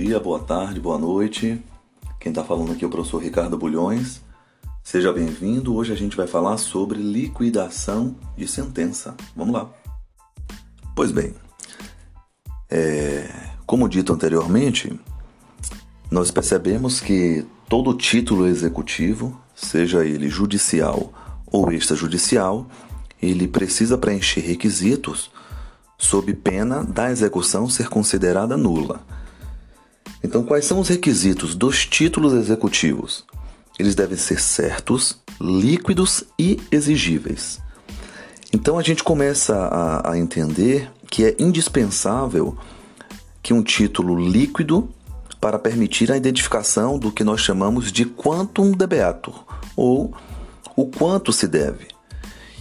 dia, boa tarde, boa noite. Quem está falando aqui é o professor Ricardo Bulhões. Seja bem-vindo. Hoje a gente vai falar sobre liquidação de sentença. Vamos lá. Pois bem, é, como dito anteriormente, nós percebemos que todo título executivo, seja ele judicial ou extrajudicial, ele precisa preencher requisitos sob pena da execução ser considerada nula. Então, quais são os requisitos dos títulos executivos? Eles devem ser certos, líquidos e exigíveis. Então, a gente começa a, a entender que é indispensável que um título líquido para permitir a identificação do que nós chamamos de quantum debeatur, ou o quanto se deve.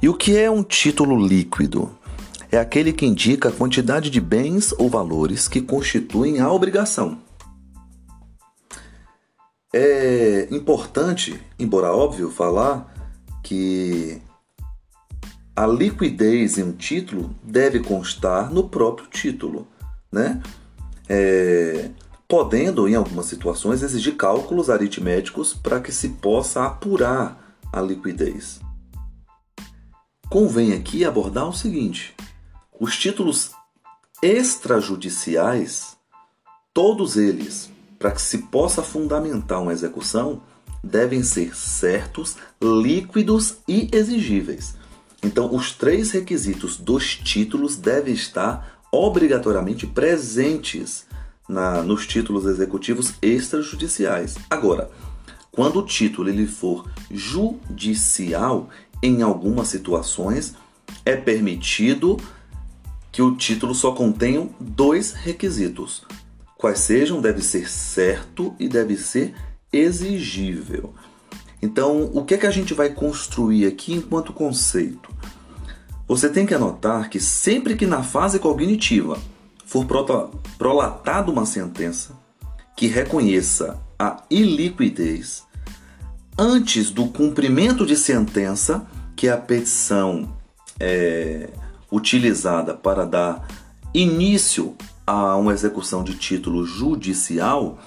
E o que é um título líquido? É aquele que indica a quantidade de bens ou valores que constituem a obrigação. É importante, embora óbvio, falar que a liquidez em um título deve constar no próprio título, né? É, podendo, em algumas situações, exigir cálculos aritméticos para que se possa apurar a liquidez. Convém aqui abordar o seguinte: os títulos extrajudiciais, todos eles para que se possa fundamentar uma execução, devem ser certos, líquidos e exigíveis. Então, os três requisitos dos títulos devem estar obrigatoriamente presentes na, nos títulos executivos extrajudiciais. Agora, quando o título ele for judicial, em algumas situações é permitido que o título só contenha dois requisitos: quais sejam, deve ser certo e deve ser exigível. Então, o que é que a gente vai construir aqui enquanto conceito? Você tem que anotar que sempre que na fase cognitiva for prolatada uma sentença que reconheça a iliquidez, antes do cumprimento de sentença, que é a petição é, utilizada para dar início a uma execução de título judicial,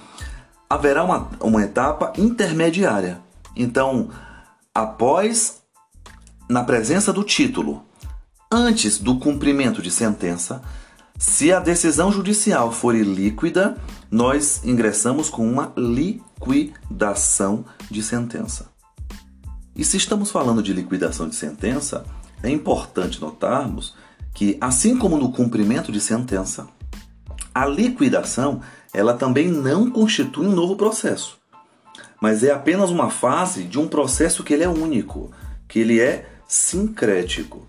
haverá uma, uma etapa intermediária. Então, após, na presença do título, antes do cumprimento de sentença, se a decisão judicial for ilíquida, nós ingressamos com uma liquidação de sentença. E se estamos falando de liquidação de sentença, é importante notarmos que, assim como no cumprimento de sentença, a liquidação, ela também não constitui um novo processo, mas é apenas uma fase de um processo que ele é único, que ele é sincrético.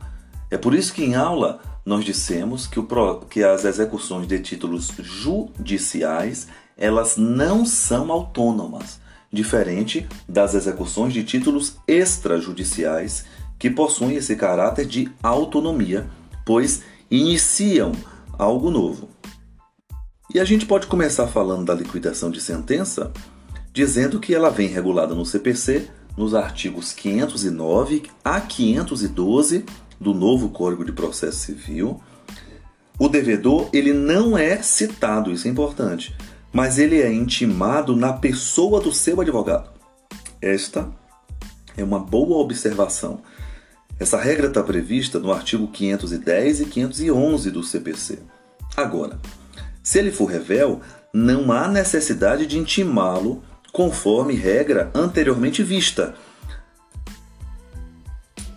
É por isso que em aula nós dissemos que, o, que as execuções de títulos judiciais elas não são autônomas, diferente das execuções de títulos extrajudiciais que possuem esse caráter de autonomia, pois iniciam algo novo. E a gente pode começar falando da liquidação de sentença, dizendo que ela vem regulada no CPC nos artigos 509 a 512 do novo Código de Processo Civil. O devedor, ele não é citado, isso é importante, mas ele é intimado na pessoa do seu advogado. Esta é uma boa observação. Essa regra está prevista no artigo 510 e 511 do CPC. Agora, se ele for revel, não há necessidade de intimá-lo conforme regra anteriormente vista.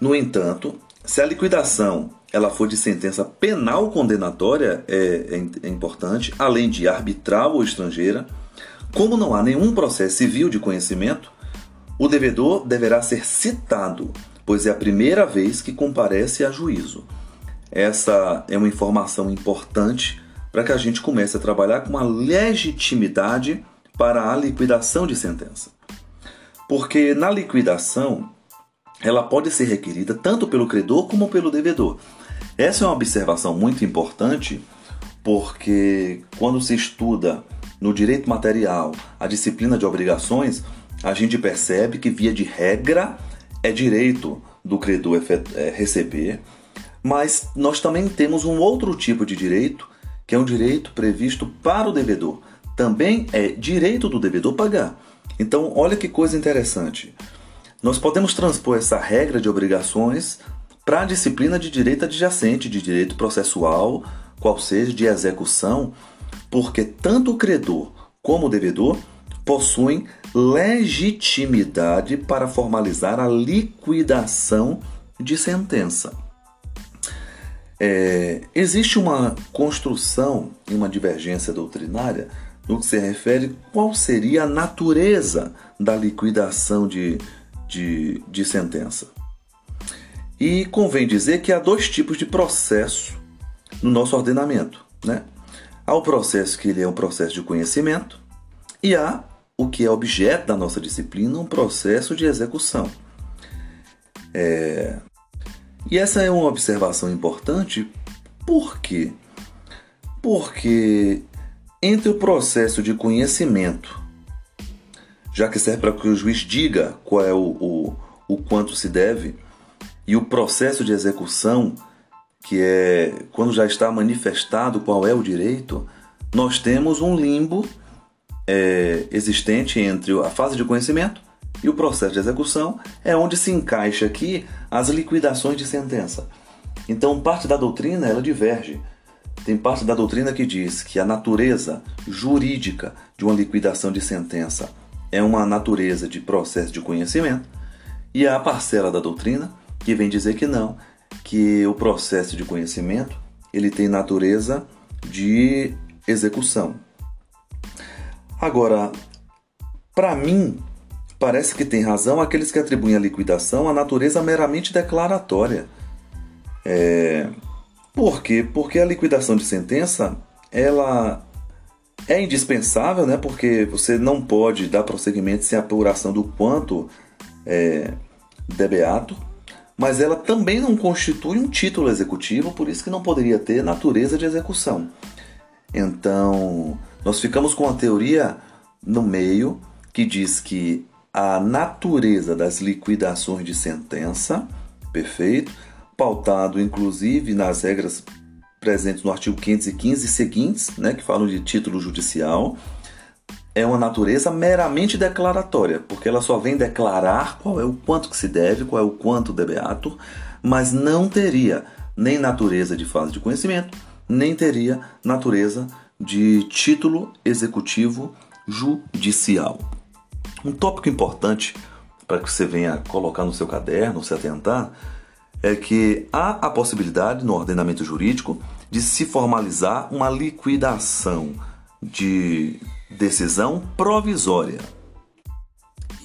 No entanto, se a liquidação ela for de sentença penal condenatória, é, é, é importante, além de arbitral ou estrangeira, como não há nenhum processo civil de conhecimento, o devedor deverá ser citado, pois é a primeira vez que comparece a juízo. Essa é uma informação importante para que a gente comece a trabalhar com uma legitimidade para a liquidação de sentença. Porque na liquidação, ela pode ser requerida tanto pelo credor como pelo devedor. Essa é uma observação muito importante, porque quando se estuda no direito material a disciplina de obrigações, a gente percebe que, via de regra, é direito do credor é, receber, mas nós também temos um outro tipo de direito que é um direito previsto para o devedor, também é direito do devedor pagar. Então, olha que coisa interessante. Nós podemos transpor essa regra de obrigações para a disciplina de direito adjacente, de direito processual, qual seja, de execução, porque tanto o credor como o devedor possuem legitimidade para formalizar a liquidação de sentença. É, existe uma construção e uma divergência doutrinária no que se refere qual seria a natureza da liquidação de, de, de sentença. E convém dizer que há dois tipos de processo no nosso ordenamento. Né? Há o processo que ele é um processo de conhecimento e há o que é objeto da nossa disciplina, um processo de execução. É... E essa é uma observação importante, por quê? Porque entre o processo de conhecimento, já que serve para que o juiz diga qual é o, o, o quanto se deve, e o processo de execução, que é quando já está manifestado qual é o direito, nós temos um limbo é, existente entre a fase de conhecimento e o processo de execução, é onde se encaixa aqui as liquidações de sentença. Então, parte da doutrina ela diverge. Tem parte da doutrina que diz que a natureza jurídica de uma liquidação de sentença é uma natureza de processo de conhecimento, e há a parcela da doutrina que vem dizer que não, que o processo de conhecimento ele tem natureza de execução. Agora, para mim, parece que tem razão aqueles que atribuem a liquidação a natureza meramente declaratória. É, por quê? Porque a liquidação de sentença, ela é indispensável, né? Porque você não pode dar prosseguimento sem apuração do quanto é debeato, mas ela também não constitui um título executivo, por isso que não poderia ter natureza de execução. Então, nós ficamos com a teoria no meio que diz que a natureza das liquidações de sentença, perfeito, pautado inclusive nas regras presentes no artigo 515 e seguintes, né, que falam de título judicial, é uma natureza meramente declaratória, porque ela só vem declarar qual é o quanto que se deve, qual é o quanto debeato, mas não teria nem natureza de fase de conhecimento, nem teria natureza de título executivo judicial. Um tópico importante para que você venha colocar no seu caderno, se atentar, é que há a possibilidade no ordenamento jurídico de se formalizar uma liquidação de decisão provisória.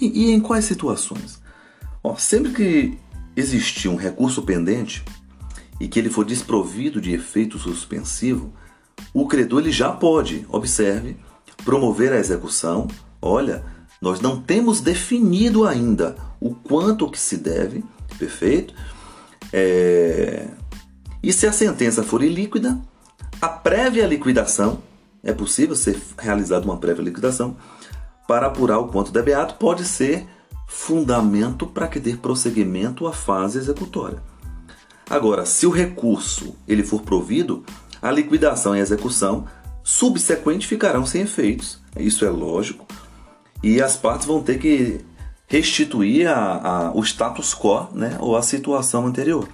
E, e em quais situações? Ó, sempre que existir um recurso pendente e que ele for desprovido de efeito suspensivo, o credor ele já pode, observe, promover a execução. Olha, nós não temos definido ainda o quanto que se deve, perfeito? É... E se a sentença for ilíquida, a prévia liquidação, é possível ser realizada uma prévia liquidação, para apurar o quanto debeato pode ser fundamento para que dê prosseguimento à fase executória. Agora, se o recurso ele for provido, a liquidação e a execução subsequente ficarão sem efeitos. Isso é lógico. E as partes vão ter que restituir a, a, o status quo né, ou a situação anterior.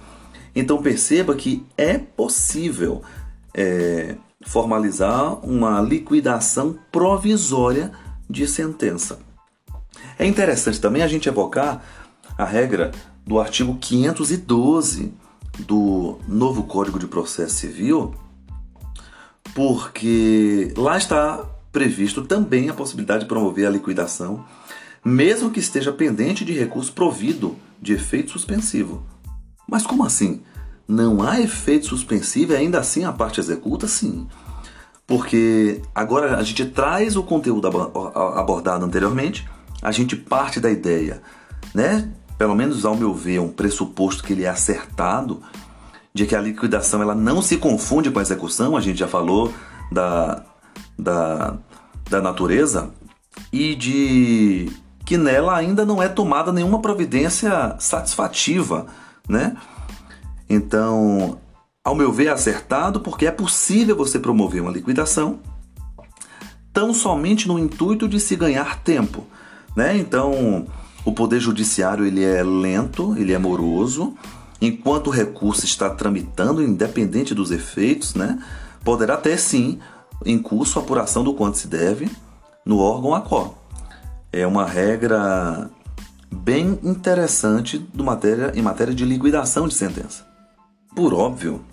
Então perceba que é possível é, formalizar uma liquidação provisória de sentença. É interessante também a gente evocar a regra do artigo 512 do novo Código de Processo Civil, porque lá está previsto também a possibilidade de promover a liquidação, mesmo que esteja pendente de recurso provido de efeito suspensivo. Mas como assim? Não há efeito suspensivo e ainda assim a parte executa? Sim. Porque agora a gente traz o conteúdo abordado anteriormente, a gente parte da ideia, né? Pelo menos ao meu ver, um pressuposto que ele é acertado de que a liquidação ela não se confunde com a execução, a gente já falou da, da, da natureza, e de que nela ainda não é tomada nenhuma providência satisfativa, né? Então, ao meu ver, é acertado porque é possível você promover uma liquidação tão somente no intuito de se ganhar tempo. Né? Então, o poder judiciário ele é lento, ele é moroso, enquanto o recurso está tramitando, independente dos efeitos, né? poderá ter sim em curso a apuração do quanto se deve no órgão ACO. É uma regra bem interessante do matéria, em matéria de liquidação de sentença. Por óbvio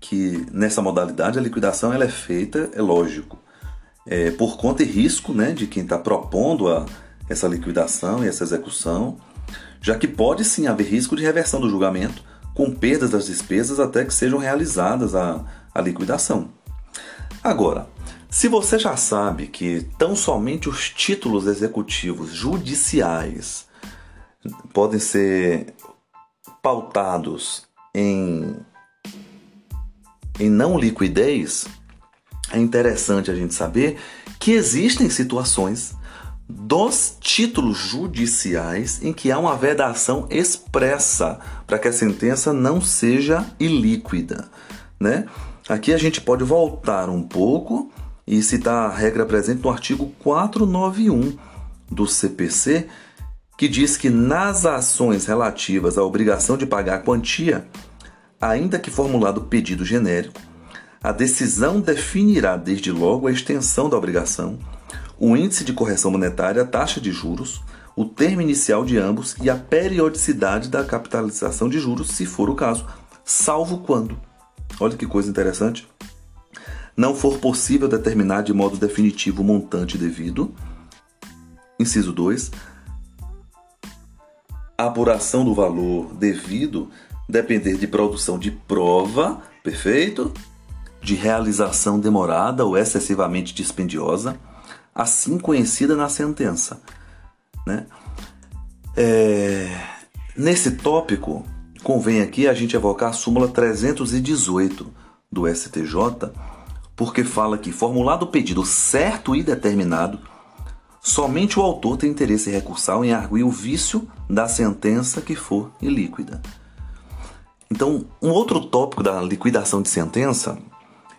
que nessa modalidade a liquidação ela é feita, é lógico, é, por conta e risco né, de quem está propondo a, essa liquidação e essa execução, já que pode sim haver risco de reversão do julgamento, com perdas das despesas até que sejam realizadas a, a liquidação. Agora, se você já sabe que tão somente os títulos executivos judiciais podem ser pautados em, em não liquidez, é interessante a gente saber que existem situações dos títulos judiciais em que há uma vedação expressa para que a sentença não seja ilíquida, né? Aqui a gente pode voltar um pouco e citar a regra presente no artigo 491 do CPC, que diz que nas ações relativas à obrigação de pagar a quantia, ainda que formulado pedido genérico, a decisão definirá desde logo a extensão da obrigação, o índice de correção monetária, a taxa de juros, o termo inicial de ambos e a periodicidade da capitalização de juros, se for o caso, salvo quando Olha que coisa interessante. Não for possível determinar de modo definitivo o montante devido. Inciso 2. A apuração do valor devido depender de produção de prova, perfeito? De realização demorada ou excessivamente dispendiosa, assim conhecida na sentença. Né? É... Nesse tópico, Convém aqui a gente evocar a súmula 318 do STJ, porque fala que, formulado o pedido certo e determinado, somente o autor tem interesse recursal em arguir o vício da sentença que for ilíquida. Então, um outro tópico da liquidação de sentença,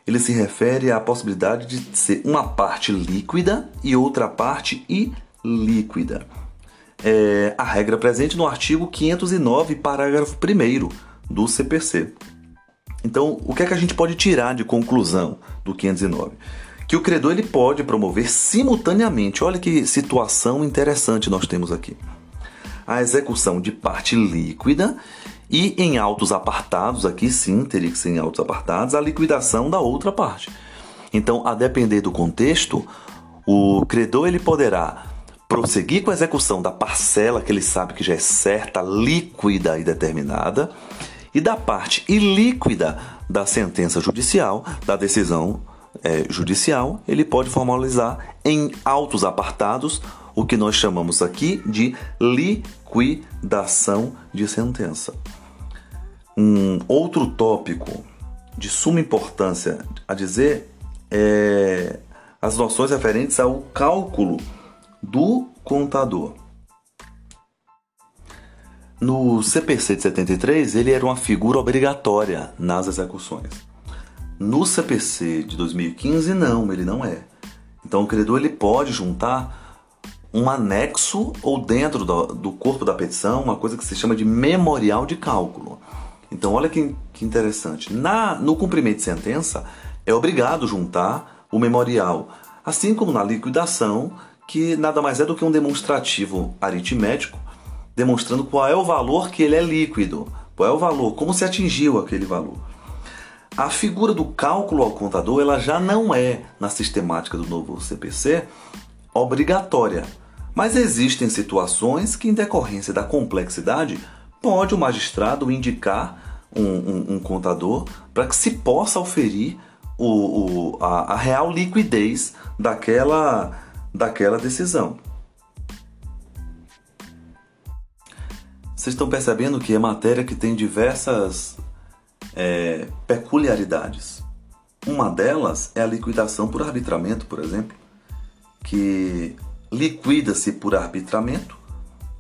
ele se refere à possibilidade de ser uma parte líquida e outra parte ilíquida é, a regra presente no artigo 509, parágrafo 1 do CPC. Então, o que é que a gente pode tirar de conclusão do 509? Que o credor ele pode promover simultaneamente, olha que situação interessante nós temos aqui, a execução de parte líquida e em autos apartados, aqui sim teria que ser em autos apartados, a liquidação da outra parte. Então, a depender do contexto, o credor ele poderá prosseguir com a execução da parcela que ele sabe que já é certa, líquida e determinada, e da parte ilíquida da sentença judicial, da decisão é, judicial, ele pode formalizar em autos apartados o que nós chamamos aqui de liquidação de sentença. Um outro tópico de suma importância a dizer é as noções referentes ao cálculo do contador. No CPC de 73, ele era uma figura obrigatória nas execuções. No CPC de 2015, não, ele não é. Então, o credor ele pode juntar um anexo ou dentro do, do corpo da petição, uma coisa que se chama de memorial de cálculo. Então, olha que, que interessante. Na, no cumprimento de sentença, é obrigado juntar o memorial, assim como na liquidação que nada mais é do que um demonstrativo aritmético, demonstrando qual é o valor que ele é líquido, qual é o valor, como se atingiu aquele valor. A figura do cálculo ao contador ela já não é, na sistemática do novo CPC, obrigatória. Mas existem situações que, em decorrência da complexidade, pode o magistrado indicar um, um, um contador para que se possa oferir o, o, a, a real liquidez daquela daquela decisão. Vocês estão percebendo que é matéria que tem diversas é, peculiaridades. Uma delas é a liquidação por arbitramento, por exemplo, que liquida-se por arbitramento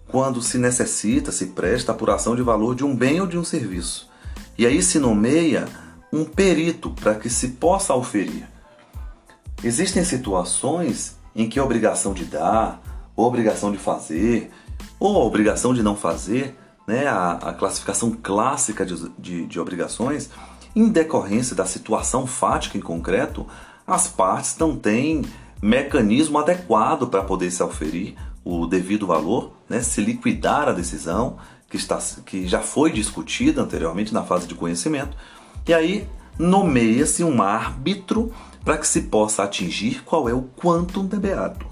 quando se necessita, se presta apuração de valor de um bem ou de um serviço. E aí se nomeia um perito para que se possa oferir Existem situações em que a obrigação de dar, a obrigação de fazer, ou a obrigação de não fazer, né, a, a classificação clássica de, de, de obrigações, em decorrência da situação fática em concreto, as partes não têm mecanismo adequado para poder se oferir o devido valor, né, se liquidar a decisão que, está, que já foi discutida anteriormente na fase de conhecimento, e aí nomeia-se um árbitro para que se possa atingir qual é o quantum de beato.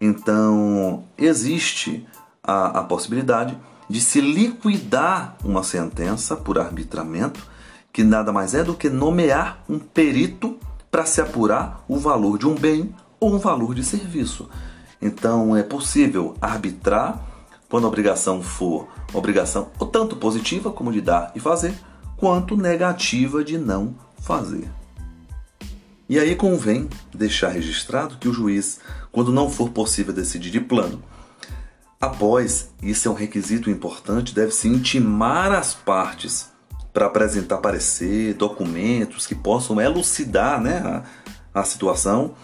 Então, existe a, a possibilidade de se liquidar uma sentença por arbitramento, que nada mais é do que nomear um perito para se apurar o valor de um bem ou um valor de serviço. Então, é possível arbitrar quando a obrigação for obrigação tanto positiva como de dar e fazer, quanto negativa de não fazer. E aí convém deixar registrado que o juiz, quando não for possível decidir de plano, após, isso é um requisito importante, deve se intimar as partes para apresentar parecer, documentos que possam elucidar né, a, a situação.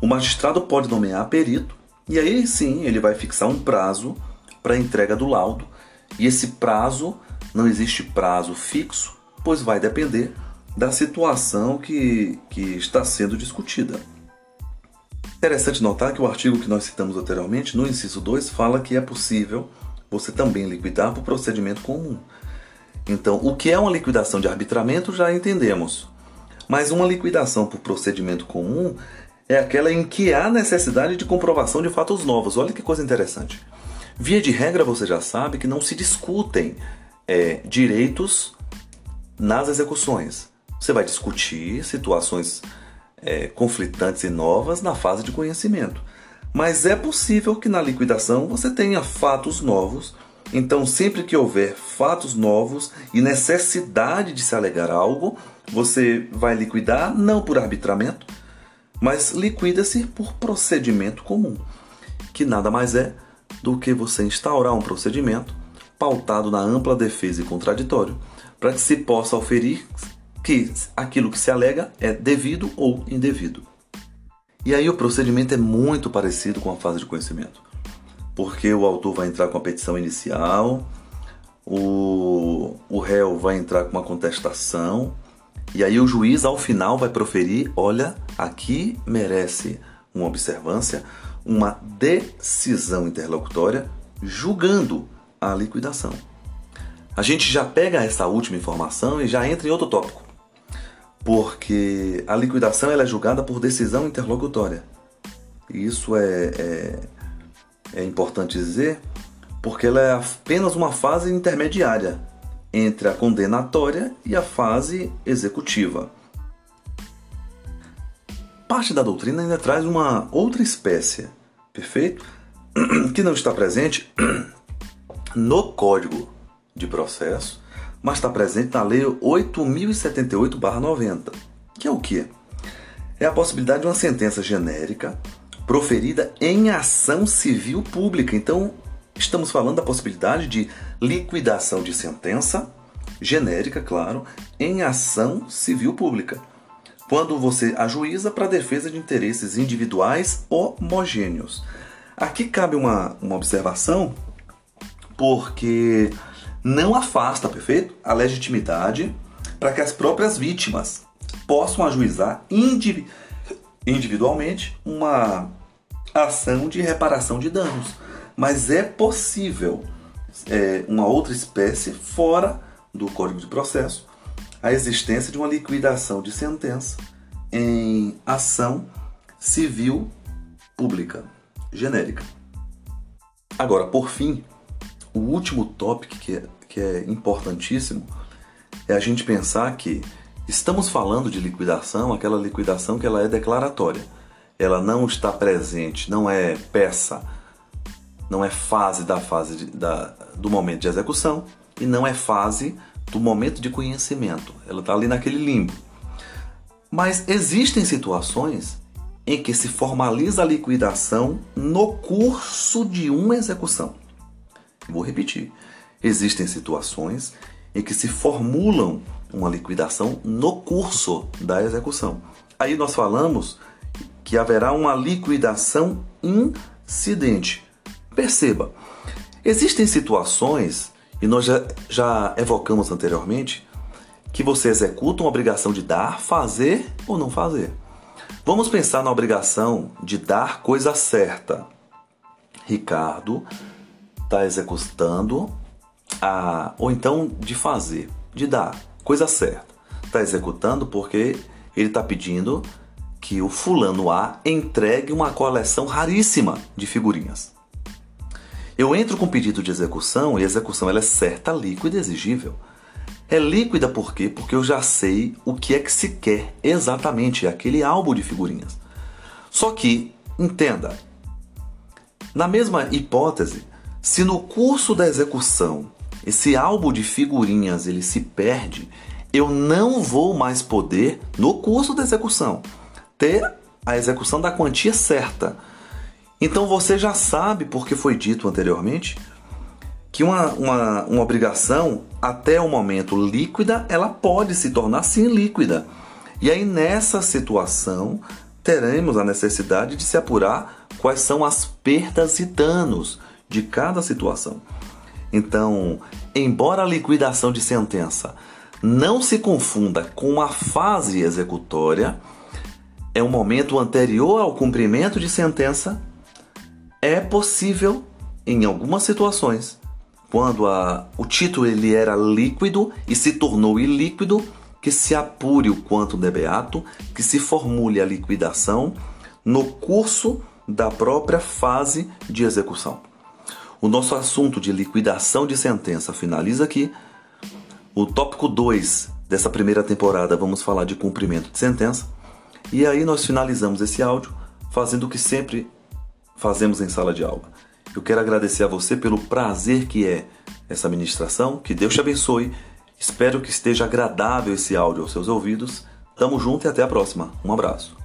O magistrado pode nomear perito e aí sim ele vai fixar um prazo para a entrega do laudo. E esse prazo, não existe prazo fixo, pois vai depender da situação que, que está sendo discutida. Interessante notar que o artigo que nós citamos anteriormente, no inciso 2, fala que é possível você também liquidar por procedimento comum. Então, o que é uma liquidação de arbitramento já entendemos. Mas uma liquidação por procedimento comum é aquela em que há necessidade de comprovação de fatos novos. Olha que coisa interessante. Via de regra, você já sabe que não se discutem é, direitos nas execuções. Você vai discutir situações é, conflitantes e novas na fase de conhecimento. Mas é possível que na liquidação você tenha fatos novos. Então, sempre que houver fatos novos e necessidade de se alegar algo, você vai liquidar não por arbitramento, mas liquida-se por procedimento comum, que nada mais é do que você instaurar um procedimento pautado na ampla defesa e contraditório, para que se possa oferir que aquilo que se alega é devido ou indevido. E aí o procedimento é muito parecido com a fase de conhecimento, porque o autor vai entrar com a petição inicial, o, o réu vai entrar com uma contestação, e aí o juiz ao final vai proferir: olha, aqui merece uma observância, uma decisão interlocutória julgando a liquidação. A gente já pega essa última informação e já entra em outro tópico porque a liquidação ela é julgada por decisão interlocutória. E isso é, é, é importante dizer porque ela é apenas uma fase intermediária entre a condenatória e a fase executiva. Parte da doutrina ainda traz uma outra espécie, perfeito? Que não está presente no Código de Processo mas está presente na Lei 8078-90, que é o que? É a possibilidade de uma sentença genérica proferida em ação civil pública. Então, estamos falando da possibilidade de liquidação de sentença genérica, claro, em ação civil pública. Quando você ajuiza para defesa de interesses individuais homogêneos. Aqui cabe uma, uma observação, porque não afasta, perfeito? A legitimidade para que as próprias vítimas possam ajuizar individualmente uma ação de reparação de danos. Mas é possível é, uma outra espécie fora do Código de Processo a existência de uma liquidação de sentença em ação civil pública genérica. Agora, por fim, o último tópico que é, que é importantíssimo é a gente pensar que estamos falando de liquidação, aquela liquidação que ela é declaratória. Ela não está presente, não é peça, não é fase da fase de, da, do momento de execução e não é fase do momento de conhecimento. Ela está ali naquele limbo. Mas existem situações em que se formaliza a liquidação no curso de uma execução. Vou repetir. Existem situações em que se formulam uma liquidação no curso da execução. Aí nós falamos que haverá uma liquidação incidente. Perceba, existem situações, e nós já, já evocamos anteriormente, que você executa uma obrigação de dar, fazer ou não fazer. Vamos pensar na obrigação de dar coisa certa. Ricardo está executando a, ou então de fazer, de dar coisa certa. Está executando porque ele está pedindo que o fulano A entregue uma coleção raríssima de figurinhas. Eu entro com pedido de execução e a execução ela é certa, líquida e exigível. É líquida por quê? Porque eu já sei o que é que se quer exatamente, aquele álbum de figurinhas. Só que, entenda, na mesma hipótese, se no curso da execução esse álbum de figurinhas ele se perde, eu não vou mais poder, no curso da execução, ter a execução da quantia certa. Então você já sabe, porque foi dito anteriormente, que uma, uma, uma obrigação, até o momento líquida, ela pode se tornar sim líquida. E aí nessa situação, teremos a necessidade de se apurar quais são as perdas e danos de cada situação. Então, embora a liquidação de sentença não se confunda com a fase executória, é um momento anterior ao cumprimento de sentença, é possível, em algumas situações, quando a, o título ele era líquido e se tornou ilíquido, que se apure o quanto de beato, que se formule a liquidação no curso da própria fase de execução. O nosso assunto de liquidação de sentença finaliza aqui. O tópico 2 dessa primeira temporada vamos falar de cumprimento de sentença. E aí nós finalizamos esse áudio fazendo o que sempre fazemos em sala de aula eu quero agradecer a você pelo prazer que é essa ministração. Que Deus te abençoe. Espero que esteja agradável esse áudio aos seus ouvidos. Tamo junto e até a próxima. Um abraço.